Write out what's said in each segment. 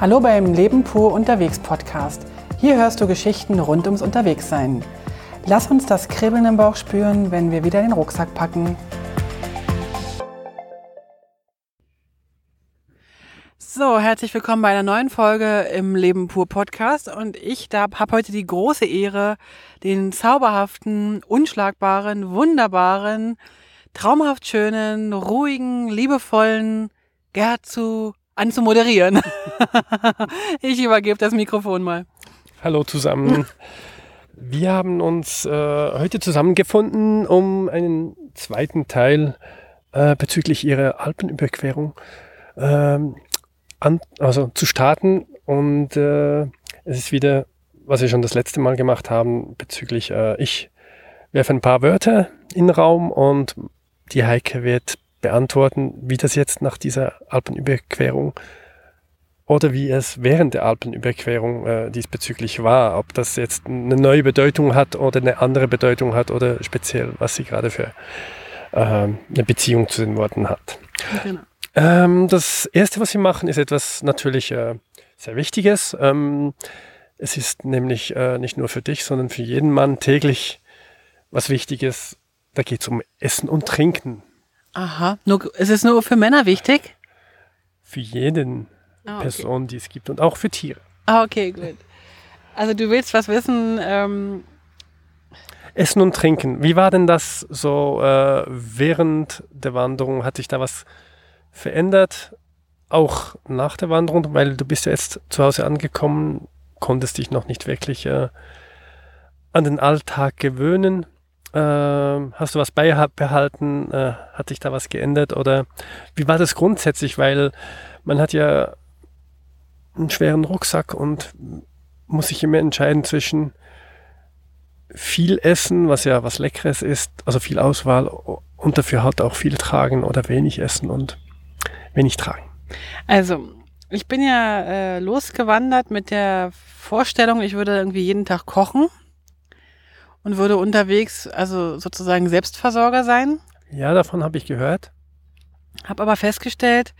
Hallo beim Leben pur unterwegs Podcast. Hier hörst du Geschichten rund ums Unterwegssein. Lass uns das Kribbeln im Bauch spüren, wenn wir wieder den Rucksack packen. So, herzlich willkommen bei einer neuen Folge im Leben pur Podcast und ich habe heute die große Ehre, den zauberhaften, unschlagbaren, wunderbaren, traumhaft schönen, ruhigen, liebevollen Gerd zu anzumoderieren. ich übergebe das Mikrofon mal. Hallo zusammen. Wir haben uns äh, heute zusammengefunden, um einen zweiten Teil äh, bezüglich Ihrer Alpenüberquerung ähm, an, also zu starten. Und äh, es ist wieder, was wir schon das letzte Mal gemacht haben, bezüglich äh, ich werfe ein paar Wörter in den Raum und die Heike wird beantworten, wie das jetzt nach dieser Alpenüberquerung oder wie es während der Alpenüberquerung äh, diesbezüglich war, ob das jetzt eine neue Bedeutung hat oder eine andere Bedeutung hat oder speziell, was sie gerade für äh, eine Beziehung zu den Worten hat. Genau. Ähm, das Erste, was wir machen, ist etwas natürlich äh, sehr Wichtiges. Ähm, es ist nämlich äh, nicht nur für dich, sondern für jeden Mann täglich was Wichtiges. Da geht es um Essen und Trinken. Aha, nur, ist es nur für Männer wichtig? Für jeden ah, okay. Person, die es gibt und auch für Tiere. Ah, okay, gut. Also du willst was wissen. Ähm Essen und Trinken. Wie war denn das so äh, während der Wanderung? Hat sich da was verändert? Auch nach der Wanderung, weil du bist ja jetzt zu Hause angekommen, konntest dich noch nicht wirklich äh, an den Alltag gewöhnen. Ähm, hast du was beibehalten? Äh, hat sich da was geändert? Oder wie war das grundsätzlich? Weil man hat ja einen schweren Rucksack und muss sich immer entscheiden zwischen viel Essen, was ja was Leckeres ist, also viel Auswahl und dafür halt auch viel tragen oder wenig essen und wenig tragen. Also, ich bin ja äh, losgewandert mit der Vorstellung, ich würde irgendwie jeden Tag kochen und würde unterwegs also sozusagen Selbstversorger sein. Ja, davon habe ich gehört. Habe aber festgestellt,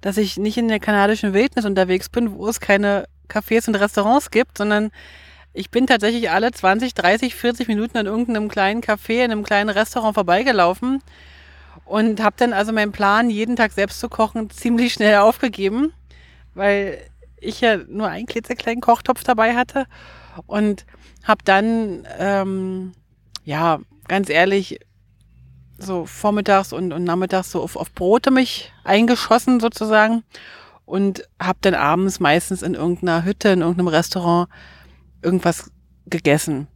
dass ich nicht in der kanadischen Wildnis unterwegs bin, wo es keine Cafés und Restaurants gibt, sondern ich bin tatsächlich alle 20, 30, 40 Minuten an irgendeinem kleinen Café, in einem kleinen Restaurant vorbeigelaufen und habe dann also meinen Plan, jeden Tag selbst zu kochen, ziemlich schnell aufgegeben, weil ich ja nur einen klitzekleinen Kochtopf dabei hatte und habe dann, ähm, ja, ganz ehrlich, so vormittags und, und nachmittags so auf, auf Brote mich eingeschossen sozusagen und habe dann abends meistens in irgendeiner Hütte, in irgendeinem Restaurant irgendwas gegessen.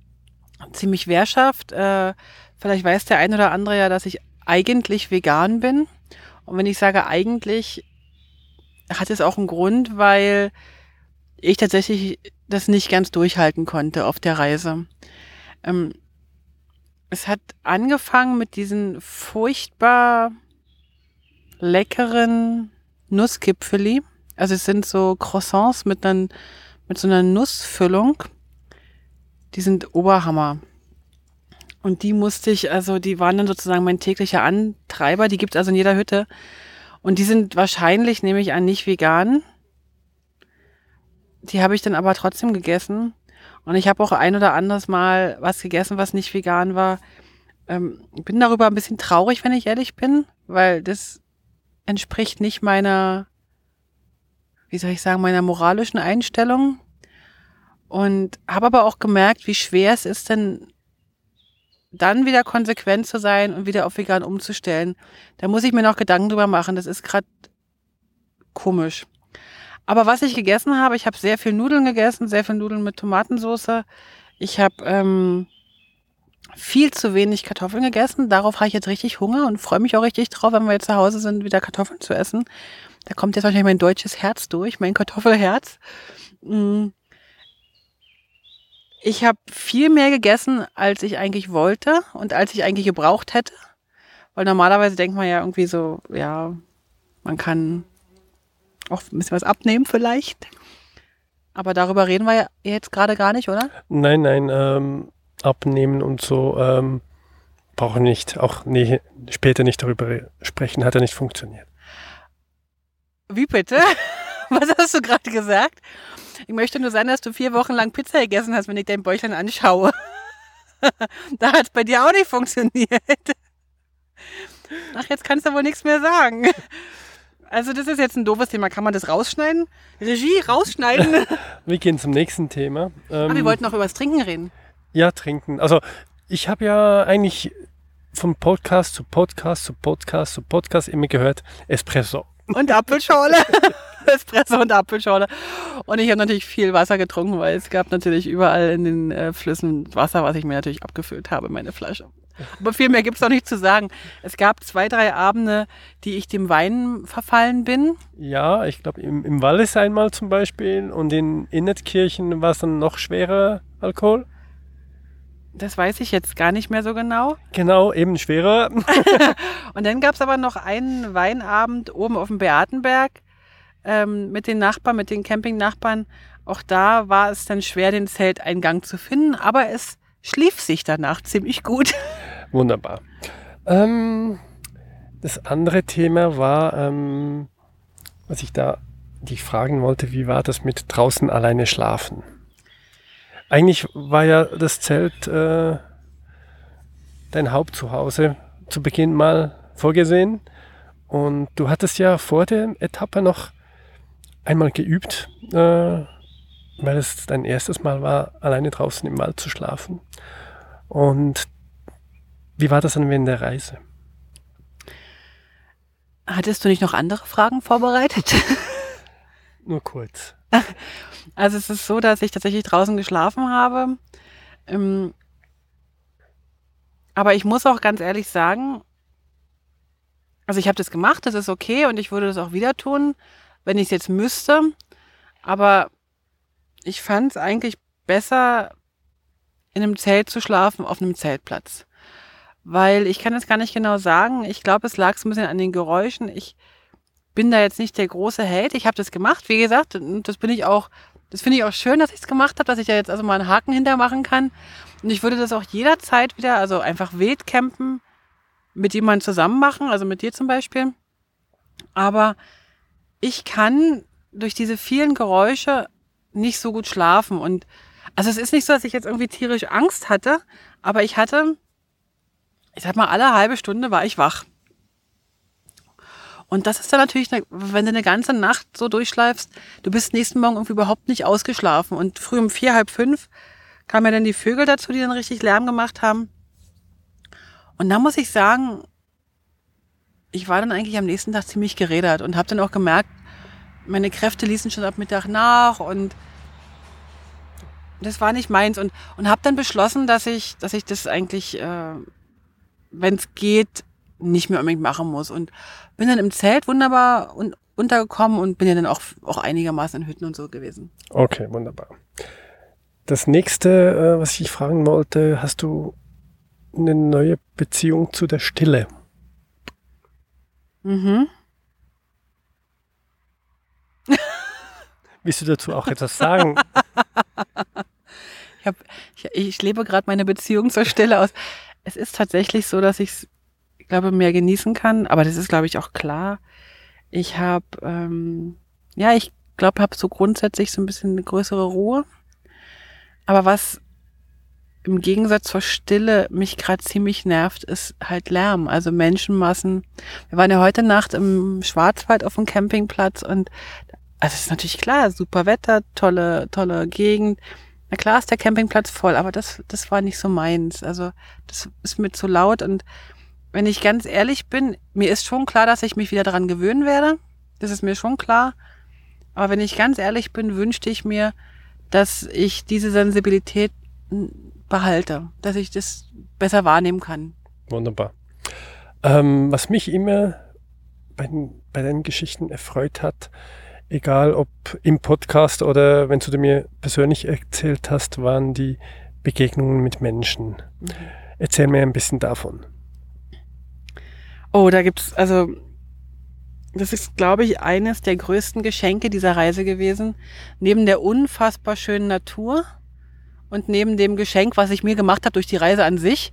Ziemlich Wehrschaft. Äh, vielleicht weiß der ein oder andere ja, dass ich eigentlich vegan bin. Und wenn ich sage eigentlich, hat es auch einen Grund, weil ich tatsächlich das nicht ganz durchhalten konnte auf der Reise. Ähm, es hat angefangen mit diesen furchtbar leckeren Nusskipfeli. Also es sind so Croissants mit, einer, mit so einer Nussfüllung. Die sind Oberhammer. Und die musste ich, also die waren dann sozusagen mein täglicher Antreiber. Die gibt es also in jeder Hütte. Und die sind wahrscheinlich, nehme ich an, nicht vegan. Die habe ich dann aber trotzdem gegessen. Und ich habe auch ein oder anderes Mal was gegessen, was nicht vegan war. Ähm, bin darüber ein bisschen traurig, wenn ich ehrlich bin, weil das entspricht nicht meiner, wie soll ich sagen, meiner moralischen Einstellung. Und habe aber auch gemerkt, wie schwer es ist, denn dann wieder konsequent zu sein und wieder auf vegan umzustellen. Da muss ich mir noch Gedanken drüber machen. Das ist gerade komisch. Aber was ich gegessen habe, ich habe sehr viel Nudeln gegessen, sehr viel Nudeln mit Tomatensauce. Ich habe ähm, viel zu wenig Kartoffeln gegessen. Darauf habe ich jetzt richtig Hunger und freue mich auch richtig drauf, wenn wir jetzt zu Hause sind, wieder Kartoffeln zu essen. Da kommt jetzt wahrscheinlich mein deutsches Herz durch, mein Kartoffelherz. Mm. Ich habe viel mehr gegessen, als ich eigentlich wollte und als ich eigentlich gebraucht hätte. Weil normalerweise denkt man ja irgendwie so, ja, man kann auch ein bisschen was abnehmen vielleicht. Aber darüber reden wir ja jetzt gerade gar nicht, oder? Nein, nein, ähm, abnehmen und so ähm, brauche nicht, auch nee, später nicht darüber sprechen, hat ja nicht funktioniert. Wie bitte? Was hast du gerade gesagt? Ich möchte nur sagen, dass du vier Wochen lang Pizza gegessen hast, wenn ich dein Bäuchlein anschaue. da hat es bei dir auch nicht funktioniert. Ach, jetzt kannst du wohl nichts mehr sagen. Also das ist jetzt ein doofes Thema. Kann man das rausschneiden? Regie, rausschneiden? wir gehen zum nächsten Thema. Ähm, Aber wir wollten noch über das Trinken reden. Ja, trinken. Also ich habe ja eigentlich vom Podcast zu Podcast zu Podcast zu Podcast immer gehört Espresso. Und Apfelschorle. Espresso und Apfelschorle. Und ich habe natürlich viel Wasser getrunken, weil es gab natürlich überall in den äh, Flüssen Wasser, was ich mir natürlich abgefüllt habe, meine Flasche. Aber viel mehr gibt es noch nicht zu sagen. Es gab zwei, drei Abende, die ich dem Wein verfallen bin. Ja, ich glaube im, im Wallis einmal zum Beispiel und in Innetkirchen war es dann noch schwerer Alkohol. Das weiß ich jetzt gar nicht mehr so genau. Genau, eben schwerer. und dann gab es aber noch einen Weinabend oben auf dem Beatenberg ähm, mit den Nachbarn, mit den Campingnachbarn. Auch da war es dann schwer, den Zelteingang zu finden, aber es schlief sich danach ziemlich gut. Wunderbar. Ähm, das andere Thema war, ähm, was ich da dich fragen wollte, wie war das mit draußen alleine schlafen? Eigentlich war ja das Zelt äh, dein Hauptzuhause zu Beginn mal vorgesehen. Und du hattest ja vor der Etappe noch einmal geübt, äh, weil es dein erstes Mal war, alleine draußen im Wald zu schlafen. Und wie war das dann während der Reise? Hattest du nicht noch andere Fragen vorbereitet? Nur kurz. Also es ist so, dass ich tatsächlich draußen geschlafen habe. Ähm, aber ich muss auch ganz ehrlich sagen, also ich habe das gemacht, das ist okay und ich würde das auch wieder tun, wenn ich es jetzt müsste. Aber ich fand es eigentlich besser, in einem Zelt zu schlafen, auf einem Zeltplatz. Weil ich kann es gar nicht genau sagen. Ich glaube, es lag so ein bisschen an den Geräuschen. Ich bin da jetzt nicht der große Held. Ich habe das gemacht, wie gesagt, das bin ich auch das finde ich auch schön, dass ich es gemacht habe, dass ich da jetzt also mal einen Haken hintermachen kann. Und ich würde das auch jederzeit wieder, also einfach wild campen, mit jemandem zusammen machen, also mit dir zum Beispiel. Aber ich kann durch diese vielen Geräusche nicht so gut schlafen. Und also es ist nicht so, dass ich jetzt irgendwie tierisch Angst hatte, aber ich hatte, ich sag mal, alle halbe Stunde war ich wach. Und das ist dann natürlich, wenn du eine ganze Nacht so durchschleifst, du bist nächsten Morgen irgendwie überhaupt nicht ausgeschlafen. Und früh um vier, halb fünf kamen ja dann die Vögel dazu, die dann richtig Lärm gemacht haben. Und da muss ich sagen, ich war dann eigentlich am nächsten Tag ziemlich gerädert und habe dann auch gemerkt, meine Kräfte ließen schon ab Mittag nach und das war nicht meins und und habe dann beschlossen, dass ich dass ich das eigentlich, äh, wenn es geht, nicht mehr unbedingt machen muss. Und bin dann im Zelt wunderbar un untergekommen und bin ja dann auch, auch einigermaßen in Hütten und so gewesen. Okay, wunderbar. Das nächste, äh, was ich fragen wollte, hast du eine neue Beziehung zu der Stille? Mhm. Willst du dazu auch etwas sagen? ich, hab, ich, ich lebe gerade meine Beziehung zur Stille aus. Es ist tatsächlich so, dass ich es glaube, mehr genießen kann. Aber das ist, glaube ich, auch klar. Ich habe, ähm, ja, ich glaube, habe so grundsätzlich so ein bisschen eine größere Ruhe. Aber was im Gegensatz zur Stille mich gerade ziemlich nervt, ist halt Lärm, also Menschenmassen. Wir waren ja heute Nacht im Schwarzwald auf dem Campingplatz und also ist natürlich klar, super Wetter, tolle, tolle Gegend. Na klar ist der Campingplatz voll, aber das, das war nicht so meins. Also das ist mir zu laut und wenn ich ganz ehrlich bin, mir ist schon klar, dass ich mich wieder daran gewöhnen werde. Das ist mir schon klar. Aber wenn ich ganz ehrlich bin, wünschte ich mir, dass ich diese Sensibilität behalte, dass ich das besser wahrnehmen kann. Wunderbar. Ähm, was mich immer bei, bei deinen Geschichten erfreut hat, egal ob im Podcast oder wenn du mir persönlich erzählt hast, waren die Begegnungen mit Menschen. Mhm. Erzähl mir ein bisschen davon. Oh, da gibt's, also, das ist, glaube ich, eines der größten Geschenke dieser Reise gewesen. Neben der unfassbar schönen Natur und neben dem Geschenk, was ich mir gemacht habe durch die Reise an sich,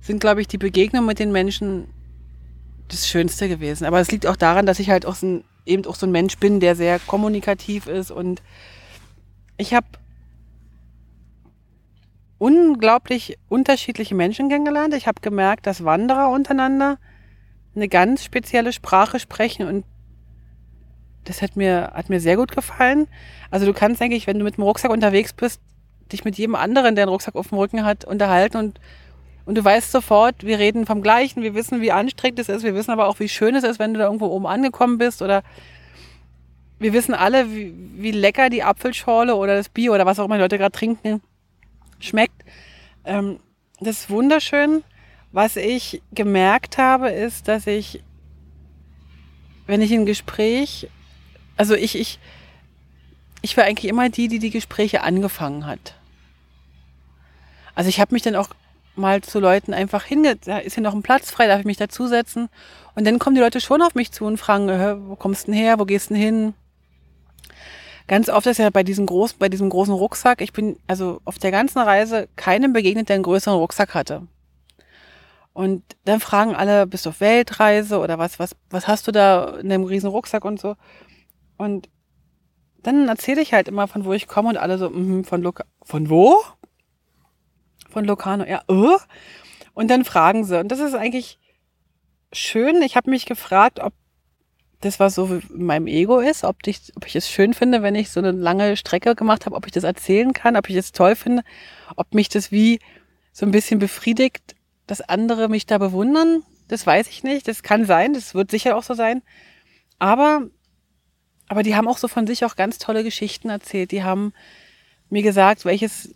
sind, glaube ich, die Begegnungen mit den Menschen das Schönste gewesen. Aber es liegt auch daran, dass ich halt auch so ein eben auch so ein Mensch bin, der sehr kommunikativ ist und ich habe unglaublich unterschiedliche Menschen kennengelernt. Ich habe gemerkt, dass Wanderer untereinander eine ganz spezielle Sprache sprechen und das hat mir, hat mir sehr gut gefallen. Also du kannst eigentlich, wenn du mit dem Rucksack unterwegs bist, dich mit jedem anderen, der einen Rucksack auf dem Rücken hat, unterhalten und, und du weißt sofort, wir reden vom Gleichen, wir wissen, wie anstrengend es ist, wir wissen aber auch, wie schön es ist, wenn du da irgendwo oben angekommen bist oder wir wissen alle, wie, wie lecker die Apfelschorle oder das Bier oder was auch immer die Leute gerade trinken schmeckt. Ähm, das ist wunderschön. Was ich gemerkt habe, ist, dass ich, wenn ich ein Gespräch, also ich, ich, ich war eigentlich immer die, die die Gespräche angefangen hat. Also ich habe mich dann auch mal zu Leuten einfach hinge, da ist hier noch ein Platz frei, darf ich mich dazusetzen? Und dann kommen die Leute schon auf mich zu und fragen, wo kommst du denn her, wo gehst du denn hin? Ganz oft ist ja bei diesem großen, bei diesem großen Rucksack, ich bin also auf der ganzen Reise keinem begegnet, der einen größeren Rucksack hatte. Und dann fragen alle, bist du auf Weltreise oder was, was, was hast du da in dem riesen Rucksack und so? Und dann erzähle ich halt immer, von wo ich komme und alle so, mm, von Luca, von wo? Von Locarno, ja, äh? Und dann fragen sie. Und das ist eigentlich schön. Ich habe mich gefragt, ob das, was so in meinem Ego ist, ob ich, ob ich es schön finde, wenn ich so eine lange Strecke gemacht habe, ob ich das erzählen kann, ob ich es toll finde, ob mich das wie so ein bisschen befriedigt, dass andere mich da bewundern, das weiß ich nicht. Das kann sein, das wird sicher auch so sein. Aber, aber die haben auch so von sich auch ganz tolle Geschichten erzählt. Die haben mir gesagt, welches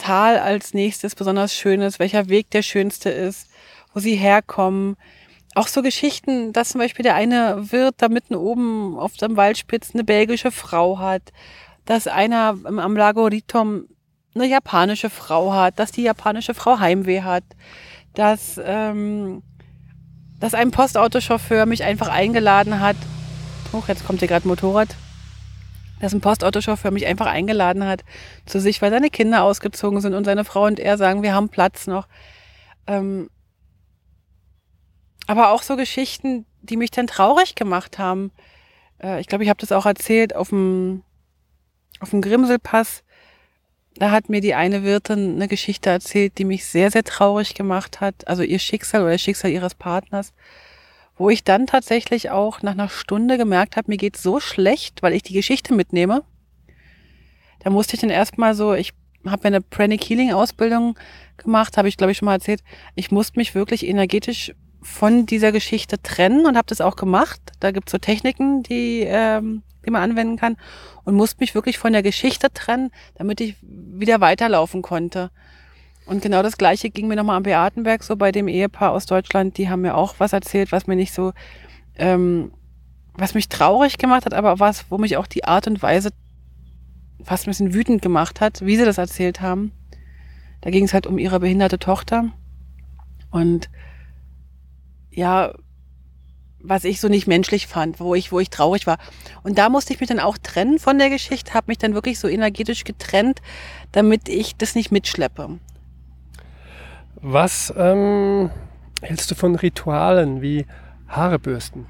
Tal als nächstes besonders schön ist, welcher Weg der schönste ist, wo sie herkommen. Auch so Geschichten, dass zum Beispiel der eine Wirt da mitten oben auf dem Waldspitz eine belgische Frau hat, dass einer am Lago Ritom eine japanische Frau hat, dass die japanische Frau Heimweh hat, dass, ähm, dass ein Postautochauffeur mich einfach eingeladen hat. Hoch, jetzt kommt hier gerade Motorrad. Dass ein Postautochauffeur mich einfach eingeladen hat zu sich, weil seine Kinder ausgezogen sind und seine Frau und er sagen, wir haben Platz noch. Ähm, aber auch so Geschichten, die mich dann traurig gemacht haben. Äh, ich glaube, ich habe das auch erzählt auf dem, auf dem Grimselpass da hat mir die eine Wirtin eine Geschichte erzählt, die mich sehr, sehr traurig gemacht hat. Also ihr Schicksal oder das Schicksal ihres Partners. Wo ich dann tatsächlich auch nach einer Stunde gemerkt habe, mir geht's so schlecht, weil ich die Geschichte mitnehme. Da musste ich dann erstmal so, ich habe eine Pranic Healing Ausbildung gemacht, habe ich glaube ich schon mal erzählt. Ich musste mich wirklich energetisch von dieser Geschichte trennen und habe das auch gemacht. Da gibt's so Techniken, die ähm, die man anwenden kann und musste mich wirklich von der Geschichte trennen, damit ich wieder weiterlaufen konnte. Und genau das Gleiche ging mir nochmal am Beatenberg so bei dem Ehepaar aus Deutschland. Die haben mir auch was erzählt, was mir nicht so, ähm, was mich traurig gemacht hat, aber was, wo mich auch die Art und Weise fast ein bisschen wütend gemacht hat, wie sie das erzählt haben. Da ging es halt um ihre behinderte Tochter. Und ja, was ich so nicht menschlich fand, wo ich, wo ich traurig war. Und da musste ich mich dann auch trennen von der Geschichte, habe mich dann wirklich so energetisch getrennt, damit ich das nicht mitschleppe. Was ähm, hältst du von Ritualen wie Haarebürsten?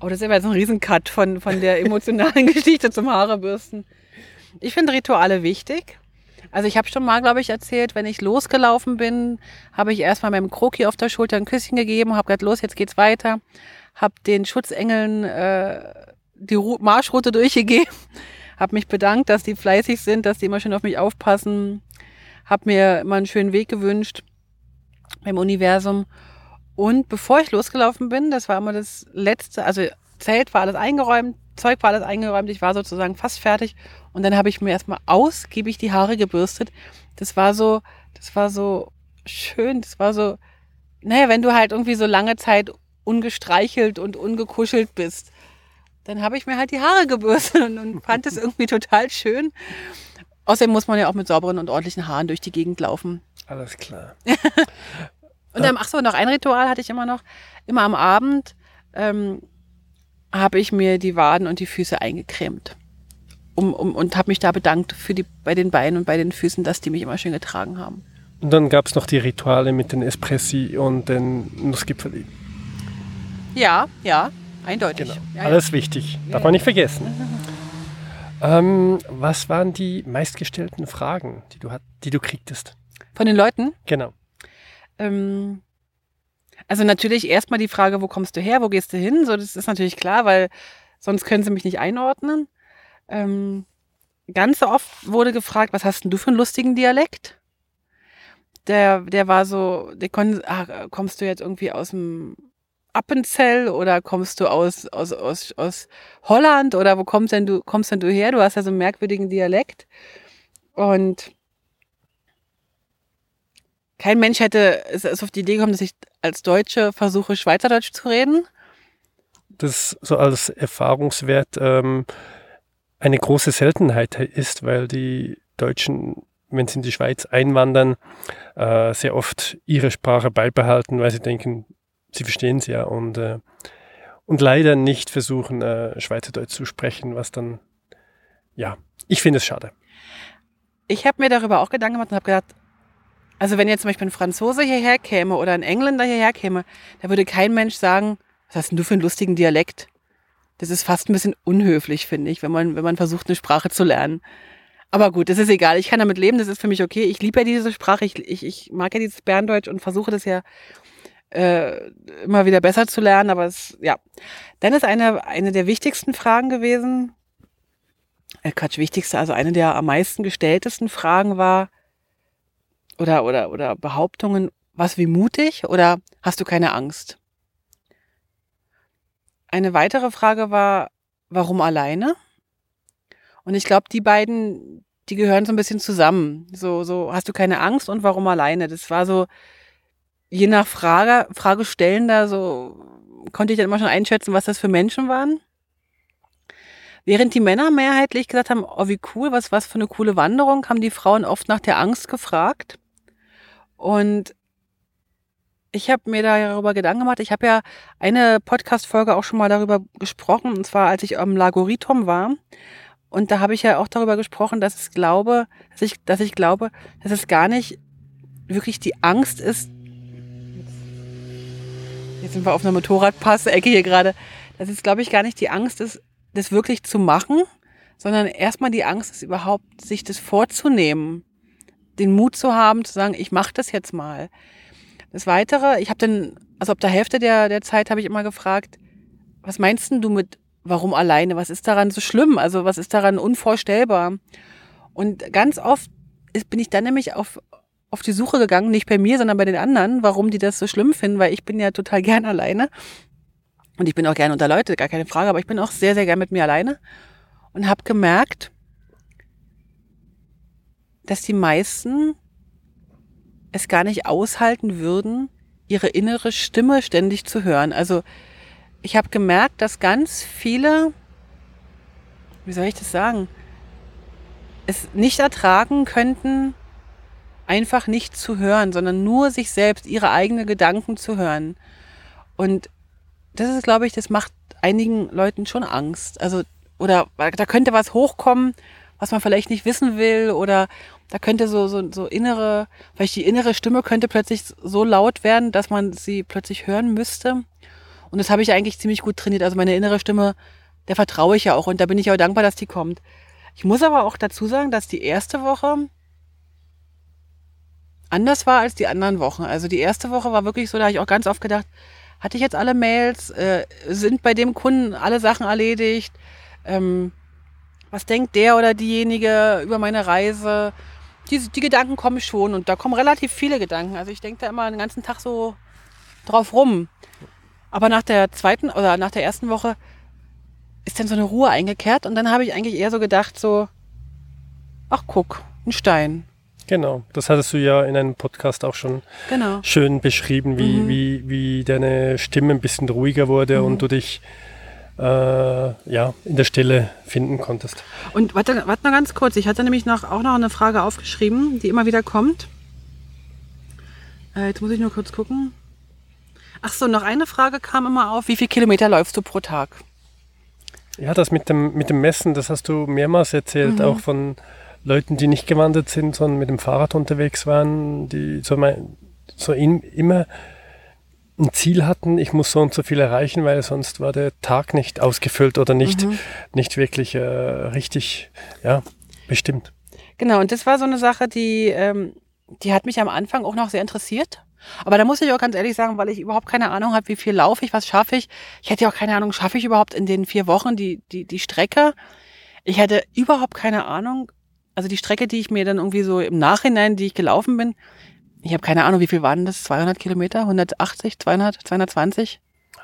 Oh, das ist aber jetzt ein Riesencut von, von der emotionalen Geschichte zum Haarebürsten. Ich finde Rituale wichtig. Also ich habe schon mal, glaube ich, erzählt, wenn ich losgelaufen bin, habe ich erstmal meinem Kroki auf der Schulter ein Küsschen gegeben, habe gesagt, los, jetzt geht's weiter. Habe den Schutzengeln äh, die Marschroute durchgegeben, habe mich bedankt, dass die fleißig sind, dass die immer schön auf mich aufpassen, habe mir immer einen schönen Weg gewünscht beim Universum. Und bevor ich losgelaufen bin, das war immer das letzte, also Zelt war alles eingeräumt, Zeug war alles eingeräumt, ich war sozusagen fast fertig und dann habe ich mir erstmal ausgiebig die Haare gebürstet. Das war so, das war so schön, das war so, naja, wenn du halt irgendwie so lange Zeit ungestreichelt und ungekuschelt bist, dann habe ich mir halt die Haare gebürstet und, und fand es irgendwie total schön. Außerdem muss man ja auch mit sauberen und ordentlichen Haaren durch die Gegend laufen. Alles klar. und dann, ach so, noch ein Ritual hatte ich immer noch. Immer am Abend ähm, habe ich mir die Waden und die Füße eingecremt um, um, und habe mich da bedankt für die, bei den Beinen und bei den Füßen, dass die mich immer schön getragen haben. Und dann gab es noch die Rituale mit den Espressi und den Nussgipfeli. Ja, ja. eindeutig. Genau. Ja, ja. Alles wichtig. Darf man nicht vergessen. Ähm, was waren die meistgestellten Fragen, die du, hat, die du kriegtest? Von den Leuten? Genau. Ähm, also natürlich erstmal die Frage, wo kommst du her, wo gehst du hin? So, das ist natürlich klar, weil sonst können sie mich nicht einordnen. Ähm, ganz oft wurde gefragt, was hast denn du für einen lustigen Dialekt? Der, der war so, der kon, ah, kommst du jetzt irgendwie aus dem Appenzell oder kommst du aus, aus, aus, aus Holland oder wo kommst denn du, kommst denn du her? Du hast ja so einen merkwürdigen Dialekt. Und kein Mensch hätte, ist auf die Idee gekommen, dass ich als Deutsche versuche, Schweizerdeutsch zu reden. Das so als Erfahrungswert ähm, eine große Seltenheit ist, weil die Deutschen, wenn sie in die Schweiz einwandern, äh, sehr oft ihre Sprache beibehalten, weil sie denken, sie verstehen sie ja und, äh, und leider nicht versuchen, äh, Schweizerdeutsch zu sprechen, was dann, ja, ich finde es schade. Ich habe mir darüber auch Gedanken gemacht und habe gedacht, also wenn jetzt zum Beispiel ein Franzose hierher käme oder ein Engländer hierher käme, da würde kein Mensch sagen, was hast denn du für einen lustigen Dialekt? Das ist fast ein bisschen unhöflich, finde ich, wenn man, wenn man versucht, eine Sprache zu lernen. Aber gut, das ist egal. Ich kann damit leben, das ist für mich okay. Ich liebe ja diese Sprache, ich, ich, ich mag ja dieses Berndeutsch und versuche das ja äh, immer wieder besser zu lernen, aber es, ja. Dann ist eine, eine der wichtigsten Fragen gewesen, äh, Quatsch, wichtigste, also eine der am meisten gestelltesten Fragen war, oder, oder, oder Behauptungen, was wie mutig oder hast du keine Angst? Eine weitere Frage war, warum alleine? Und ich glaube, die beiden, die gehören so ein bisschen zusammen. So, so, hast du keine Angst und warum alleine? Das war so, je nach Frage, Fragestellender, so konnte ich dann immer schon einschätzen, was das für Menschen waren. Während die Männer mehrheitlich gesagt haben, oh wie cool, was, was für eine coole Wanderung, haben die Frauen oft nach der Angst gefragt. Und ich habe mir darüber Gedanken gemacht. Ich habe ja eine Podcast-Folge auch schon mal darüber gesprochen, und zwar als ich am Lagoritum war. Und da habe ich ja auch darüber gesprochen, dass ich glaube, dass ich, dass ich glaube, dass es gar nicht wirklich die Angst ist. Jetzt sind wir auf einer Motorradpass-Ecke hier gerade. Dass es, glaube ich, gar nicht die Angst ist, das wirklich zu machen, sondern erstmal die Angst ist überhaupt, sich das vorzunehmen. Den Mut zu haben, zu sagen, ich mache das jetzt mal. Das Weitere, ich habe dann, also ab der Hälfte der, der Zeit habe ich immer gefragt, was meinst denn du mit warum alleine? Was ist daran so schlimm? Also was ist daran unvorstellbar? Und ganz oft ist, bin ich dann nämlich auf, auf die Suche gegangen, nicht bei mir, sondern bei den anderen, warum die das so schlimm finden, weil ich bin ja total gern alleine. Und ich bin auch gern unter Leute, gar keine Frage, aber ich bin auch sehr, sehr gern mit mir alleine. Und habe gemerkt, dass die meisten es gar nicht aushalten würden, ihre innere Stimme ständig zu hören. Also ich habe gemerkt, dass ganz viele, wie soll ich das sagen, es nicht ertragen könnten, einfach nicht zu hören, sondern nur sich selbst, ihre eigenen Gedanken zu hören. Und das ist, glaube ich, das macht einigen Leuten schon Angst. Also, oder da könnte was hochkommen, was man vielleicht nicht wissen will, oder da könnte so, so, so innere, vielleicht die innere Stimme könnte plötzlich so laut werden, dass man sie plötzlich hören müsste. Und das habe ich eigentlich ziemlich gut trainiert. Also meine innere Stimme, der vertraue ich ja auch und da bin ich auch dankbar, dass die kommt. Ich muss aber auch dazu sagen, dass die erste Woche anders war als die anderen Wochen. Also die erste Woche war wirklich so, da habe ich auch ganz oft gedacht, hatte ich jetzt alle Mails, äh, sind bei dem Kunden alle Sachen erledigt, ähm, was denkt der oder diejenige über meine Reise? Die, die Gedanken kommen schon und da kommen relativ viele Gedanken. Also ich denke da immer den ganzen Tag so drauf rum. Aber nach der zweiten oder nach der ersten Woche ist dann so eine Ruhe eingekehrt und dann habe ich eigentlich eher so gedacht, so, ach guck, ein Stein. Genau, das hattest du ja in einem Podcast auch schon Genau. schön beschrieben, wie, Mhm. wie, wie deine Stimme ein bisschen ruhiger wurde Mhm. und du dich äh, ja, in der Stille finden konntest. Und warte, warte noch ganz kurz, ich hatte nämlich noch, auch noch eine Frage aufgeschrieben, die immer wieder kommt. Äh, jetzt muss ich nur kurz gucken. Ach so, noch eine Frage kam immer auf, wie viel Kilometer läufst du pro Tag? Ja, das mit dem, mit dem Messen, das hast du mehrmals erzählt, Mhm. auch von Leuten, die nicht gewandert sind, sondern mit dem Fahrrad unterwegs waren, die so, mein, so in, immer ein Ziel hatten, ich muss so und so viel erreichen, weil sonst war der Tag nicht ausgefüllt oder nicht, mhm. nicht wirklich äh, richtig ja, bestimmt. Genau, und das war so eine Sache, die, ähm, die hat mich am Anfang auch noch sehr interessiert. Aber da muss ich auch ganz ehrlich sagen, weil ich überhaupt keine Ahnung habe, wie viel laufe ich, was schaffe ich. Ich hätte ja auch keine Ahnung, schaffe ich überhaupt in den vier Wochen die, die, die Strecke. Ich hätte überhaupt keine Ahnung. Also die Strecke, die ich mir dann irgendwie so im Nachhinein, die ich gelaufen bin, ich habe keine Ahnung, wie viel waren das? 200 Kilometer? 180, 200, 220?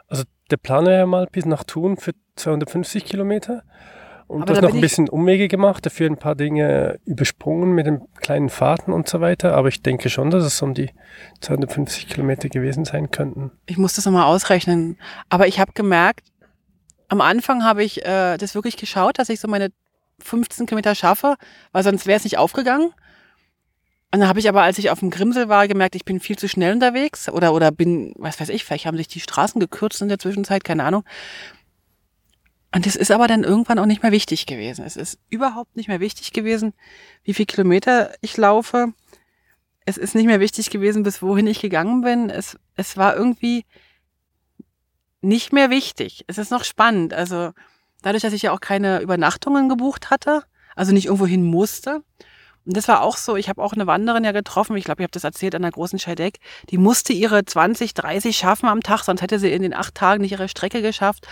Also der Plan ja mal bis nach Thun für 250 Kilometer. Und du hast noch ein bisschen Umwege gemacht, dafür ein paar Dinge übersprungen mit den kleinen Fahrten und so weiter. Aber ich denke schon, dass es um die 250 Kilometer gewesen sein könnten. Ich muss das nochmal ausrechnen. Aber ich habe gemerkt, am Anfang habe ich äh, das wirklich geschaut, dass ich so meine 15 Kilometer schaffe, weil sonst wäre es nicht aufgegangen. Und dann habe ich aber, als ich auf dem Grimsel war, gemerkt, ich bin viel zu schnell unterwegs oder, oder bin, was weiß ich, vielleicht haben sich die Straßen gekürzt in der Zwischenzeit, keine Ahnung. Und es ist aber dann irgendwann auch nicht mehr wichtig gewesen. Es ist überhaupt nicht mehr wichtig gewesen, wie viel Kilometer ich laufe. Es ist nicht mehr wichtig gewesen, bis wohin ich gegangen bin. Es, es war irgendwie nicht mehr wichtig. Es ist noch spannend. Also dadurch, dass ich ja auch keine Übernachtungen gebucht hatte, also nicht irgendwo hin musste. Und das war auch so, ich habe auch eine Wanderin ja getroffen, ich glaube, ich habe das erzählt an der großen Scheideck, die musste ihre 20, 30 schaffen am Tag, sonst hätte sie in den acht Tagen nicht ihre Strecke geschafft.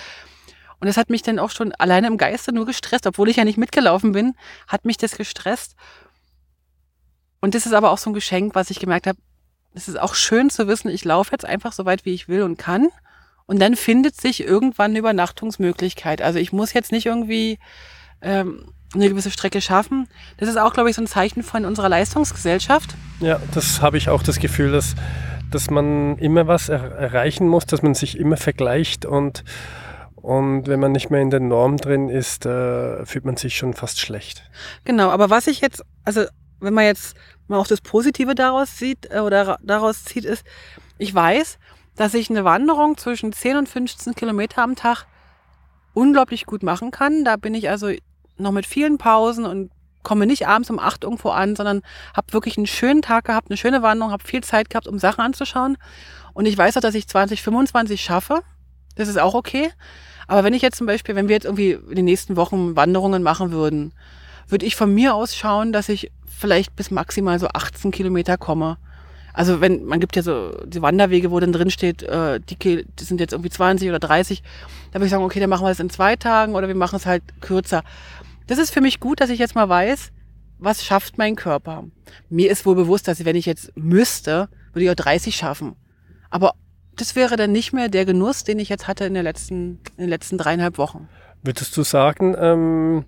Und das hat mich dann auch schon alleine im Geiste nur gestresst, obwohl ich ja nicht mitgelaufen bin, hat mich das gestresst. Und das ist aber auch so ein Geschenk, was ich gemerkt habe. Es ist auch schön zu wissen, ich laufe jetzt einfach so weit, wie ich will und kann. Und dann findet sich irgendwann eine Übernachtungsmöglichkeit. Also ich muss jetzt nicht irgendwie ähm, eine gewisse Strecke schaffen. Das ist auch, glaube ich, so ein Zeichen von unserer Leistungsgesellschaft. Ja, das habe ich auch das Gefühl, dass, dass man immer was er erreichen muss, dass man sich immer vergleicht und und wenn man nicht mehr in der Norm drin ist, äh, fühlt man sich schon fast schlecht. Genau, aber was ich jetzt, also wenn man jetzt mal auch das Positive daraus sieht äh, oder daraus zieht, ist, ich weiß, dass ich eine Wanderung zwischen 10 und 15 Kilometer am Tag unglaublich gut machen kann. Da bin ich also noch mit vielen Pausen und komme nicht abends um 8 irgendwo an, sondern habe wirklich einen schönen Tag gehabt, eine schöne Wanderung, habe viel Zeit gehabt, um Sachen anzuschauen. Und ich weiß auch, dass ich 2025 schaffe. Das ist auch okay. Aber wenn ich jetzt zum Beispiel, wenn wir jetzt irgendwie in den nächsten Wochen Wanderungen machen würden, würde ich von mir aus schauen, dass ich vielleicht bis maximal so 18 Kilometer komme. Also wenn, man gibt ja so die Wanderwege, wo dann drin steht, äh, die, die sind jetzt irgendwie 20 oder 30, da würde ich sagen, okay, dann machen wir es in zwei Tagen oder wir machen es halt kürzer. Das ist für mich gut, dass ich jetzt mal weiß, was schafft mein Körper. Mir ist wohl bewusst, dass wenn ich jetzt müsste, würde ich auch 30 schaffen. Aber das wäre dann nicht mehr der Genuss, den ich jetzt hatte in, der letzten, in den letzten dreieinhalb Wochen. Würdest du sagen, ähm,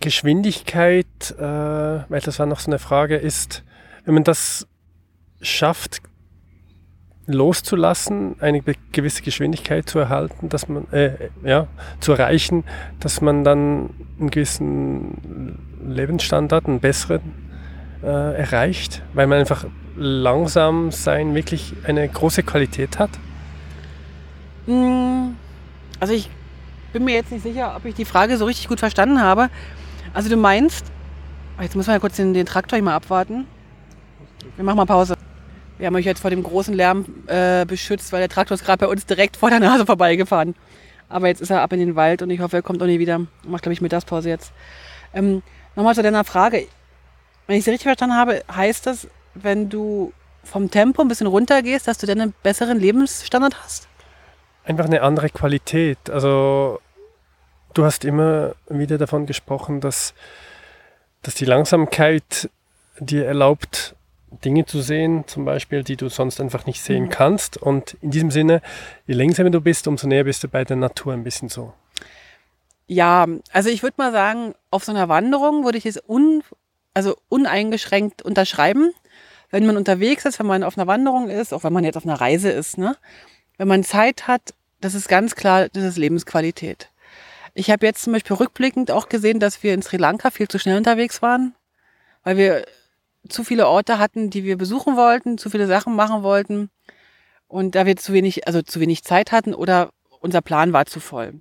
Geschwindigkeit, äh, weil das war noch so eine Frage, ist, wenn man das schafft, loszulassen, eine gewisse Geschwindigkeit zu erhalten, dass man, äh, ja, zu erreichen, dass man dann einen gewissen Lebensstandard, einen besseren äh, erreicht, weil man einfach langsam sein wirklich eine große Qualität hat? Mm, also ich bin mir jetzt nicht sicher, ob ich die Frage so richtig gut verstanden habe. Also du meinst, jetzt müssen wir ja kurz den, den Traktor hier mal abwarten. Wir machen mal Pause. Wir haben euch jetzt vor dem großen Lärm äh, beschützt, weil der Traktor ist gerade bei uns direkt vor der Nase vorbeigefahren. Aber jetzt ist er ab in den Wald und ich hoffe, er kommt auch nie wieder. Macht, glaube ich, Mittagspause jetzt. Ähm, Nochmal zu deiner Frage. Wenn ich sie richtig verstanden habe, heißt das, wenn du vom Tempo ein bisschen runtergehst, dass du dann einen besseren Lebensstandard hast? Einfach eine andere Qualität. Also du hast immer wieder davon gesprochen, dass, dass die Langsamkeit dir erlaubt, Dinge zu sehen, zum Beispiel, die du sonst einfach nicht sehen mhm. kannst. Und in diesem Sinne, je langsamer du bist, umso näher bist du bei der Natur ein bisschen so. Ja, also ich würde mal sagen, auf so einer Wanderung würde ich es un, also uneingeschränkt unterschreiben wenn man unterwegs ist, wenn man auf einer Wanderung ist, auch wenn man jetzt auf einer Reise ist, ne? wenn man Zeit hat, das ist ganz klar, das ist Lebensqualität. Ich habe jetzt zum Beispiel rückblickend auch gesehen, dass wir in Sri Lanka viel zu schnell unterwegs waren, weil wir zu viele Orte hatten, die wir besuchen wollten, zu viele Sachen machen wollten und da wir zu wenig, also zu wenig Zeit hatten oder unser Plan war zu voll.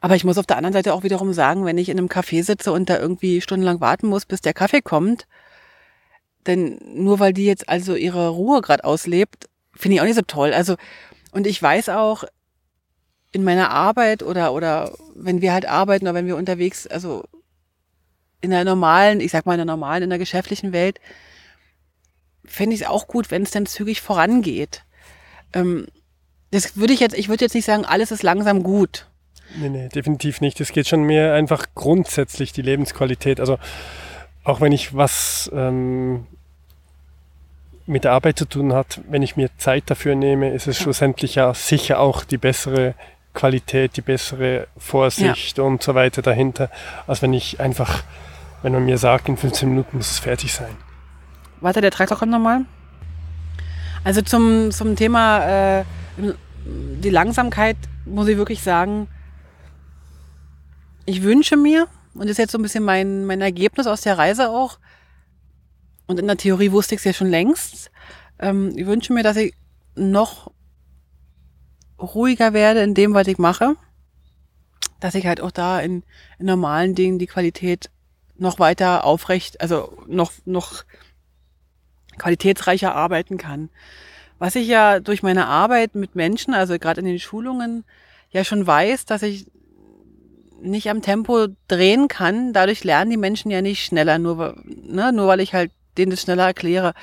Aber ich muss auf der anderen Seite auch wiederum sagen, wenn ich in einem Café sitze und da irgendwie stundenlang warten muss, bis der Kaffee kommt, denn nur weil die jetzt also ihre Ruhe gerade auslebt, finde ich auch nicht so toll. Also, und ich weiß auch, in meiner Arbeit oder, oder wenn wir halt arbeiten oder wenn wir unterwegs, also in der normalen, ich sag mal in der normalen, in der geschäftlichen Welt, fände ich es auch gut, wenn es dann zügig vorangeht. Ähm, das würde ich jetzt, ich würde jetzt nicht sagen, alles ist langsam gut. Nee, nee, definitiv nicht. Es geht schon mehr einfach grundsätzlich die Lebensqualität. Also auch wenn ich was ähm, mit der Arbeit zu tun hat, wenn ich mir Zeit dafür nehme, ist es ja. schlussendlich ja sicher auch die bessere Qualität, die bessere Vorsicht ja. und so weiter dahinter, als wenn ich einfach, wenn man mir sagt, in 15 Minuten muss es fertig sein. Warte, der Traktor kommt nochmal. Also zum, zum Thema äh, die Langsamkeit muss ich wirklich sagen, ich wünsche mir, und das ist jetzt so ein bisschen mein, mein Ergebnis aus der Reise auch, und in der Theorie wusste ich es ja schon längst, ähm, ich wünsche mir, dass ich noch ruhiger werde in dem, was ich mache, dass ich halt auch da in, in normalen Dingen die Qualität noch weiter aufrecht, also noch, noch qualitätsreicher arbeiten kann. Was ich ja durch meine Arbeit mit Menschen, also gerade in den Schulungen, ja schon weiß, dass ich nicht am Tempo drehen kann. Dadurch lernen die Menschen ja nicht schneller, nur, ne, nur weil ich halt denen das schneller erkläre.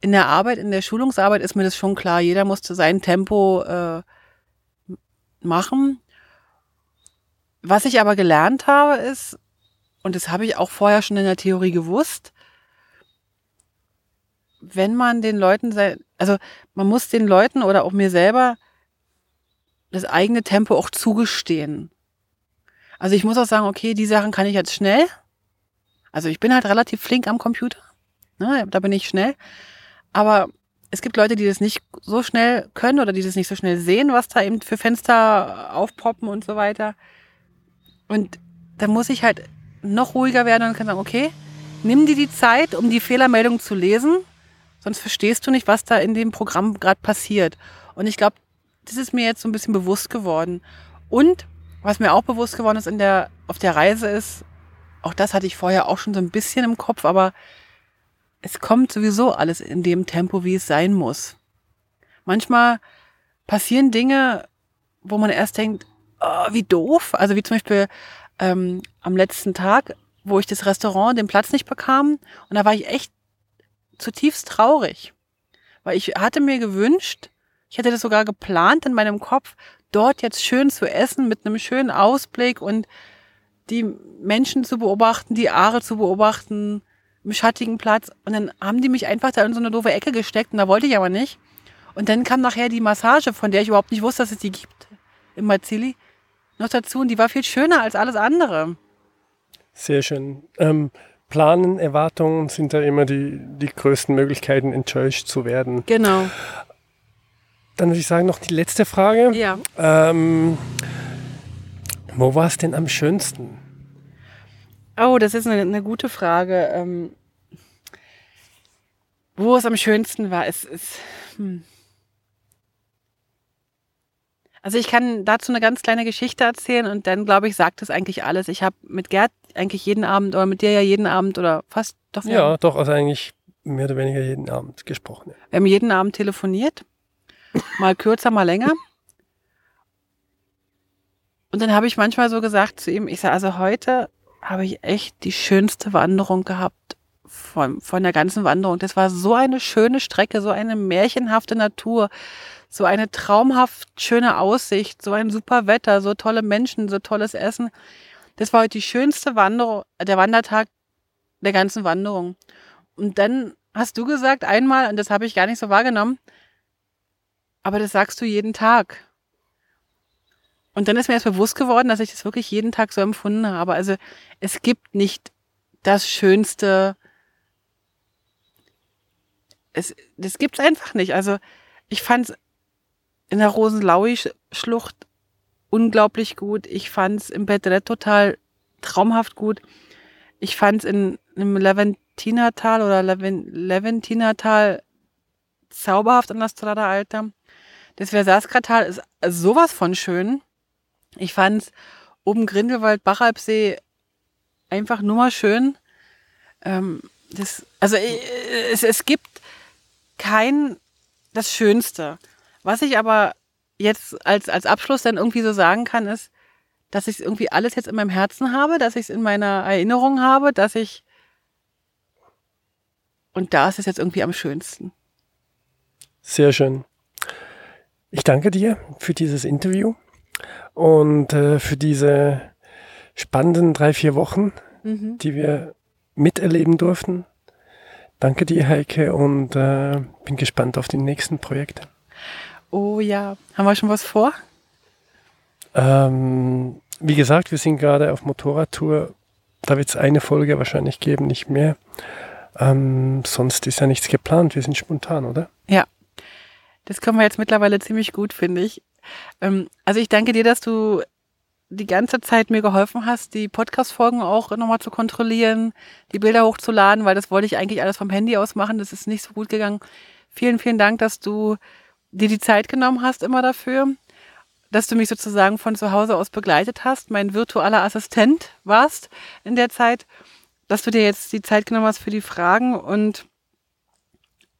In der Arbeit, in der Schulungsarbeit ist mir das schon klar. Jeder muss zu seinem Tempo äh, machen. Was ich aber gelernt habe, ist, und das habe ich auch vorher schon in der Theorie gewusst, wenn man den Leuten, also man muss den Leuten oder auch mir selber das eigene Tempo auch zugestehen. Also ich muss auch sagen, okay, die Sachen kann ich jetzt schnell. Also ich bin halt relativ flink am Computer. Ne, da bin ich schnell. Aber es gibt Leute, die das nicht so schnell können oder die das nicht so schnell sehen, was da eben für Fenster aufpoppen und so weiter. Und da muss ich halt noch ruhiger werden und kann sagen, okay, nimm dir die Zeit, um die Fehlermeldung zu lesen, sonst verstehst du nicht, was da in dem Programm gerade passiert. Und ich glaube, das ist mir jetzt so ein bisschen bewusst geworden. Und was mir auch bewusst geworden ist in der, auf der Reise ist, auch das hatte ich vorher auch schon so ein bisschen im Kopf, aber es kommt sowieso alles in dem Tempo, wie es sein muss. Manchmal passieren Dinge, wo man erst denkt, oh, wie doof. Also wie zum Beispiel ähm, am letzten Tag, wo ich das Restaurant den Platz nicht bekam. Und da war ich echt zutiefst traurig. Weil ich hatte mir gewünscht, ich hätte das sogar geplant in meinem Kopf, dort jetzt schön zu essen mit einem schönen Ausblick und die Menschen zu beobachten, die Aare zu beobachten, im schattigen Platz. Und dann haben die mich einfach da in so eine doofe Ecke gesteckt und da wollte ich aber nicht. Und dann kam nachher die Massage, von der ich überhaupt nicht wusste, dass es die gibt, im Marzili, noch dazu. Und die war viel schöner als alles andere. Sehr schön. Ähm, Planen, Erwartungen sind ja immer die, die größten Möglichkeiten, enttäuscht zu werden. Genau. Dann würde ich sagen, noch die letzte Frage. Ja. Ähm, wo war es denn am schönsten? Oh, das ist eine, eine gute Frage. Ähm, wo es am schönsten war, ist, ist hm. Also ich kann dazu eine ganz kleine Geschichte erzählen und dann glaube ich, sagt es eigentlich alles. Ich habe mit Gerd eigentlich jeden Abend oder mit dir ja jeden Abend oder fast doch. Ja, ja doch, also eigentlich mehr oder weniger jeden Abend gesprochen. Wir haben jeden Abend telefoniert. Mal kürzer, mal länger. Und dann habe ich manchmal so gesagt zu ihm, ich sage, also heute habe ich echt die schönste Wanderung gehabt von, von der ganzen Wanderung. Das war so eine schöne Strecke, so eine märchenhafte Natur, so eine traumhaft schöne Aussicht, so ein super Wetter, so tolle Menschen, so tolles Essen. Das war heute die schönste Wanderung, der Wandertag der ganzen Wanderung. Und dann hast du gesagt einmal, und das habe ich gar nicht so wahrgenommen, aber das sagst du jeden Tag. Und dann ist mir erst bewusst geworden, dass ich das wirklich jeden Tag so empfunden habe. Also es gibt nicht das Schönste. Es, das gibt's einfach nicht. Also ich fand es in der Rosenlaui-Schlucht unglaublich gut. Ich fand es im Bedret total traumhaft gut. Ich fand es in, im Leventinatal oder Leven, Leventinatal zauberhaft an der Strada Alta. Das Versaskatal ist sowas von schön. Ich fand's oben Grindelwald, Bachalpsee einfach nur mal schön. Ähm, das, also äh, es, es gibt kein, das Schönste. Was ich aber jetzt als, als Abschluss dann irgendwie so sagen kann, ist, dass ich irgendwie alles jetzt in meinem Herzen habe, dass ich es in meiner Erinnerung habe, dass ich. Und da ist es jetzt irgendwie am schönsten. Sehr schön. Ich danke dir für dieses Interview und äh, für diese spannenden drei, vier Wochen, mhm. die wir miterleben durften. Danke dir, Heike, und äh, bin gespannt auf die nächsten Projekte. Oh ja, haben wir schon was vor? Ähm, wie gesagt, wir sind gerade auf Motorradtour. Da wird es eine Folge wahrscheinlich geben, nicht mehr. Ähm, sonst ist ja nichts geplant. Wir sind spontan, oder? Ja. Das können wir jetzt mittlerweile ziemlich gut, finde ich. Ähm, also ich danke dir, dass du die ganze Zeit mir geholfen hast, die Podcast-Folgen auch nochmal zu kontrollieren, die Bilder hochzuladen, weil das wollte ich eigentlich alles vom Handy aus machen. Das ist nicht so gut gegangen. Vielen, vielen Dank, dass du dir die Zeit genommen hast immer dafür, dass du mich sozusagen von zu Hause aus begleitet hast, mein virtueller Assistent warst in der Zeit, dass du dir jetzt die Zeit genommen hast für die Fragen und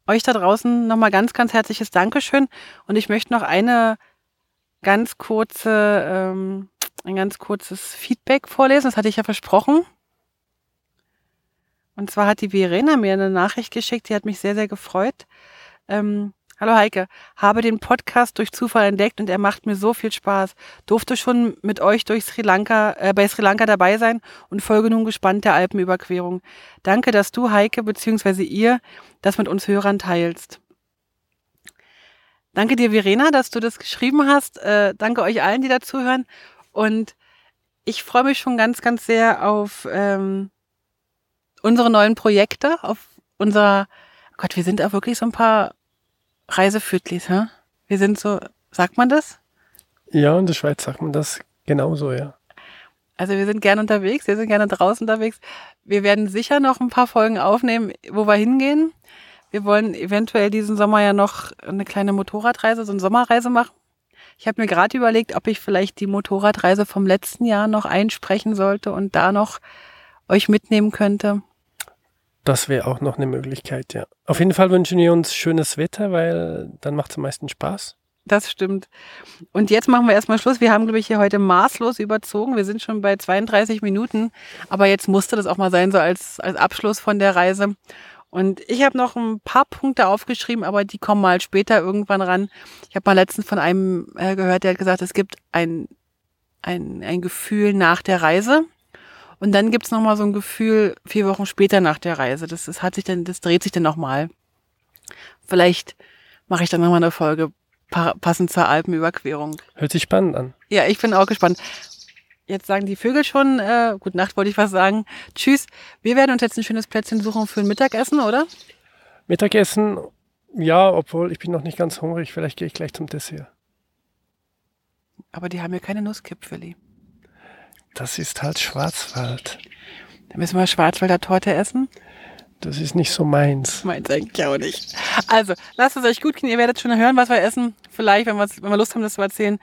euch da draußen nochmal ganz, ganz herzliches Dankeschön. Und ich möchte noch eine ganz kurze, ähm, ein ganz kurzes Feedback vorlesen. Das hatte ich ja versprochen. Und zwar hat die Verena mir eine Nachricht geschickt, die hat mich sehr, sehr gefreut. Ähm, Hallo Heike, habe den Podcast durch Zufall entdeckt und er macht mir so viel Spaß. Durfte schon mit euch durch Sri Lanka, äh, bei Sri Lanka dabei sein und folge nun gespannt der Alpenüberquerung. Danke, dass du Heike bzw. ihr das mit uns Hörern teilst. Danke dir, Verena, dass du das geschrieben hast. Äh, danke euch allen, die dazuhören. Und ich freue mich schon ganz, ganz sehr auf ähm, unsere neuen Projekte, auf unser, Gott, wir sind auch wirklich so ein paar Reisefüdlis, hä? Wir sind so, sagt man das? Ja, in der Schweiz sagt man das genauso, ja. Also wir sind gerne unterwegs, wir sind gerne draußen unterwegs. Wir werden sicher noch ein paar Folgen aufnehmen, wo wir hingehen. Wir wollen eventuell diesen Sommer ja noch eine kleine Motorradreise, so eine Sommerreise machen. Ich habe mir gerade überlegt, ob ich vielleicht die Motorradreise vom letzten Jahr noch einsprechen sollte und da noch euch mitnehmen könnte. Das wäre auch noch eine Möglichkeit, ja. Auf jeden Fall wünschen wir uns schönes Wetter, weil dann macht es am meisten Spaß. Das stimmt. Und jetzt machen wir erstmal Schluss. Wir haben, glaube ich, hier heute maßlos überzogen. Wir sind schon bei 32 Minuten. Aber jetzt musste das auch mal sein, so als, als Abschluss von der Reise. Und ich habe noch ein paar Punkte aufgeschrieben, aber die kommen mal später irgendwann ran. Ich habe mal letztens von einem äh, gehört, der hat gesagt, es gibt ein, ein, ein Gefühl nach der Reise. Und dann gibt's noch mal so ein Gefühl vier Wochen später nach der Reise. Das, das hat sich dann, das dreht sich dann noch mal. Vielleicht mache ich dann noch mal eine Folge passend zur Alpenüberquerung. Hört sich spannend an. Ja, ich bin auch gespannt. Jetzt sagen die Vögel schon, äh, gute Nacht wollte ich was sagen. Tschüss. Wir werden uns jetzt ein schönes Plätzchen suchen für ein Mittagessen, oder? Mittagessen, ja, obwohl ich bin noch nicht ganz hungrig. Vielleicht gehe ich gleich zum Dessert. Aber die haben ja keine Nusskipfeli. Das ist halt Schwarzwald. Da müssen wir Schwarzwälder Torte essen. Das ist nicht so meins. Meins eigentlich auch nicht. Also, lasst es euch gut gehen. Ihr werdet schon hören, was wir essen. Vielleicht, wenn, wenn wir Lust haben, das zu erzählen.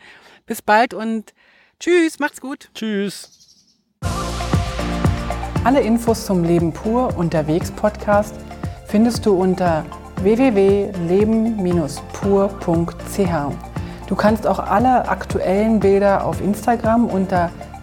Bis bald und tschüss, macht's gut. Tschüss. Alle Infos zum Leben pur unterwegs Podcast findest du unter www.leben-pur.ch. Du kannst auch alle aktuellen Bilder auf Instagram unter